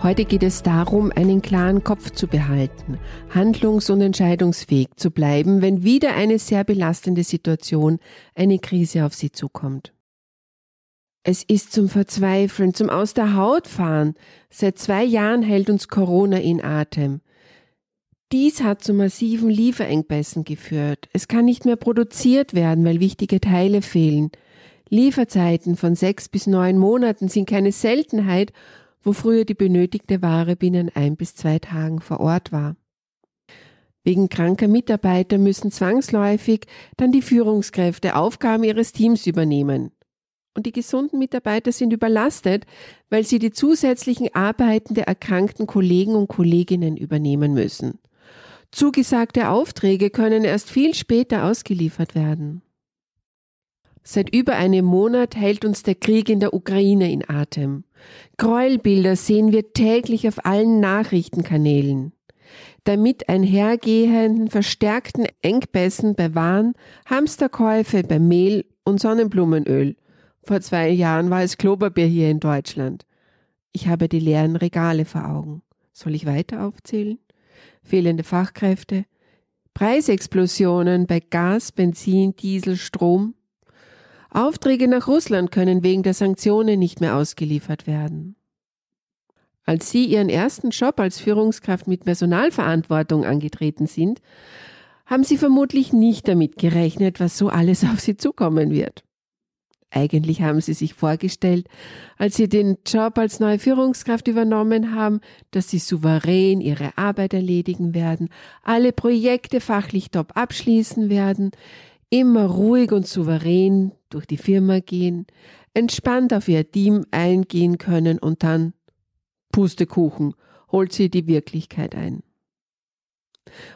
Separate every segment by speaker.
Speaker 1: Heute geht es darum, einen klaren Kopf zu behalten, handlungs- und entscheidungsfähig zu bleiben, wenn wieder eine sehr belastende Situation, eine Krise auf Sie zukommt. Es ist zum Verzweifeln, zum Aus der Haut fahren. Seit zwei Jahren hält uns Corona in Atem. Dies hat zu massiven Lieferengpässen geführt. Es kann nicht mehr produziert werden, weil wichtige Teile fehlen. Lieferzeiten von sechs bis neun Monaten sind keine Seltenheit wo früher die benötigte Ware binnen ein bis zwei Tagen vor Ort war. Wegen kranker Mitarbeiter müssen zwangsläufig dann die Führungskräfte Aufgaben ihres Teams übernehmen. Und die gesunden Mitarbeiter sind überlastet, weil sie die zusätzlichen Arbeiten der erkrankten Kollegen und Kolleginnen übernehmen müssen. Zugesagte Aufträge können erst viel später ausgeliefert werden. Seit über einem Monat hält uns der Krieg in der Ukraine in Atem. Gräuelbilder sehen wir täglich auf allen Nachrichtenkanälen. Damit einhergehenden verstärkten Engpässen bei Waren, Hamsterkäufe bei Mehl und Sonnenblumenöl. Vor zwei Jahren war es Klopapier hier in Deutschland. Ich habe die leeren Regale vor Augen. Soll ich weiter aufzählen? Fehlende Fachkräfte, Preisexplosionen bei Gas, Benzin, Diesel, Strom, Aufträge nach Russland können wegen der Sanktionen nicht mehr ausgeliefert werden. Als Sie Ihren ersten Job als Führungskraft mit Personalverantwortung angetreten sind, haben Sie vermutlich nicht damit gerechnet, was so alles auf Sie zukommen wird. Eigentlich haben Sie sich vorgestellt, als Sie den Job als neue Führungskraft übernommen haben, dass Sie souverän Ihre Arbeit erledigen werden, alle Projekte fachlich top abschließen werden, immer ruhig und souverän durch die Firma gehen, entspannt auf ihr Team eingehen können und dann Pustekuchen, holt sie die Wirklichkeit ein.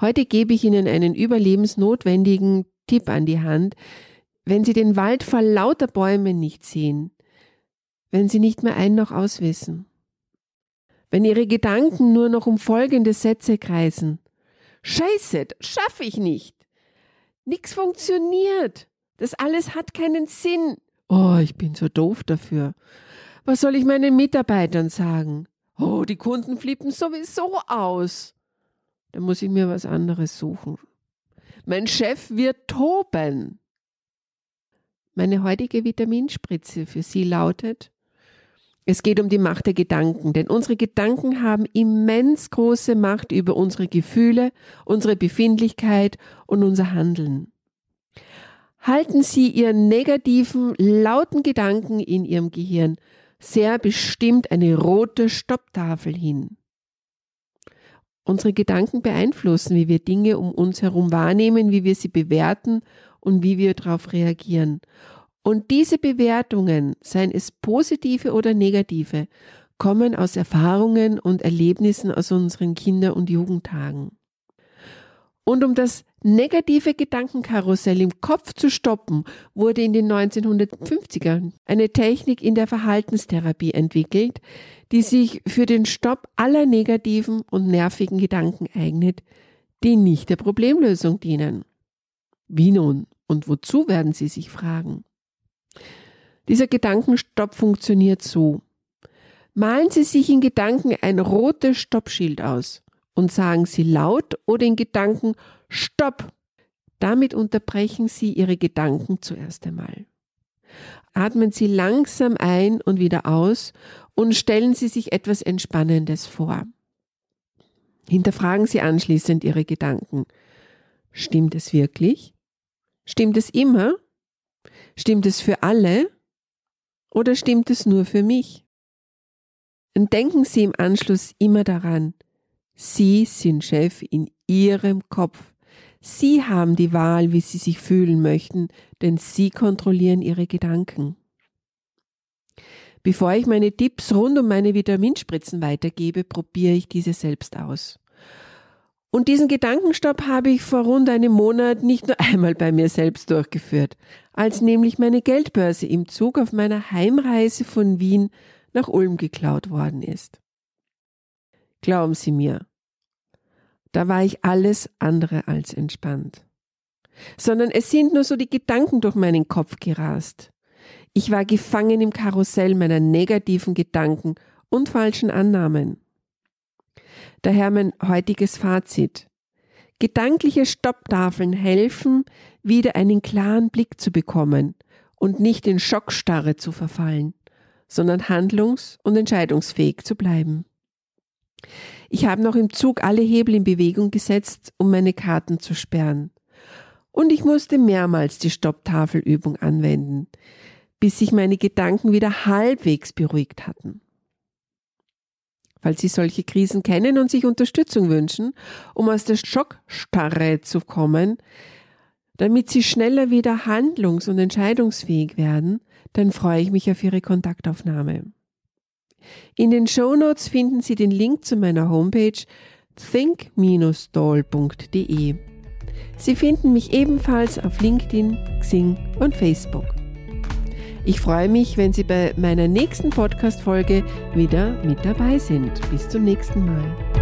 Speaker 1: Heute gebe ich Ihnen einen überlebensnotwendigen Tipp an die Hand, wenn Sie den Wald vor lauter Bäumen nicht sehen, wenn Sie nicht mehr ein noch auswissen, wenn Ihre Gedanken nur noch um folgende Sätze kreisen. Scheiße, schaffe ich nicht. Nix funktioniert. Das alles hat keinen Sinn. Oh, ich bin so doof dafür. Was soll ich meinen Mitarbeitern sagen? Oh, die Kunden flippen sowieso aus. Da muss ich mir was anderes suchen. Mein Chef wird toben. Meine heutige Vitaminspritze für Sie lautet, es geht um die Macht der Gedanken, denn unsere Gedanken haben immens große Macht über unsere Gefühle, unsere Befindlichkeit und unser Handeln. Halten Sie Ihren negativen, lauten Gedanken in Ihrem Gehirn sehr bestimmt eine rote Stopptafel hin. Unsere Gedanken beeinflussen, wie wir Dinge um uns herum wahrnehmen, wie wir sie bewerten und wie wir darauf reagieren. Und diese Bewertungen, seien es positive oder negative, kommen aus Erfahrungen und Erlebnissen aus unseren Kinder- und Jugendtagen. Und um das negative Gedankenkarussell im Kopf zu stoppen, wurde in den 1950ern eine Technik in der Verhaltenstherapie entwickelt, die sich für den Stopp aller negativen und nervigen Gedanken eignet, die nicht der Problemlösung dienen. Wie nun und wozu werden Sie sich fragen? Dieser Gedankenstopp funktioniert so. Malen Sie sich in Gedanken ein rotes Stoppschild aus und sagen Sie laut oder in Gedanken Stopp. Damit unterbrechen Sie Ihre Gedanken zuerst einmal. Atmen Sie langsam ein und wieder aus und stellen Sie sich etwas Entspannendes vor. Hinterfragen Sie anschließend Ihre Gedanken. Stimmt es wirklich? Stimmt es immer? Stimmt es für alle? Oder stimmt es nur für mich? Und denken Sie im Anschluss immer daran, Sie sind Chef in Ihrem Kopf. Sie haben die Wahl, wie Sie sich fühlen möchten, denn Sie kontrollieren Ihre Gedanken. Bevor ich meine Tipps rund um meine Vitaminspritzen weitergebe, probiere ich diese selbst aus. Und diesen Gedankenstopp habe ich vor rund einem Monat nicht nur einmal bei mir selbst durchgeführt, als nämlich meine Geldbörse im Zug auf meiner Heimreise von Wien nach Ulm geklaut worden ist. Glauben Sie mir, da war ich alles andere als entspannt. Sondern es sind nur so die Gedanken durch meinen Kopf gerast. Ich war gefangen im Karussell meiner negativen Gedanken und falschen Annahmen. Daher mein heutiges Fazit. Gedankliche Stopptafeln helfen, wieder einen klaren Blick zu bekommen und nicht in Schockstarre zu verfallen, sondern handlungs- und entscheidungsfähig zu bleiben. Ich habe noch im Zug alle Hebel in Bewegung gesetzt, um meine Karten zu sperren. Und ich musste mehrmals die Stopptafelübung anwenden, bis sich meine Gedanken wieder halbwegs beruhigt hatten. Falls Sie solche Krisen kennen und sich Unterstützung wünschen, um aus der Schockstarre zu kommen, damit Sie schneller wieder handlungs- und entscheidungsfähig werden, dann freue ich mich auf Ihre Kontaktaufnahme. In den Show Notes finden Sie den Link zu meiner Homepage think-doll.de. Sie finden mich ebenfalls auf LinkedIn, Xing und Facebook. Ich freue mich, wenn Sie bei meiner nächsten Podcast-Folge wieder mit dabei sind. Bis zum nächsten Mal.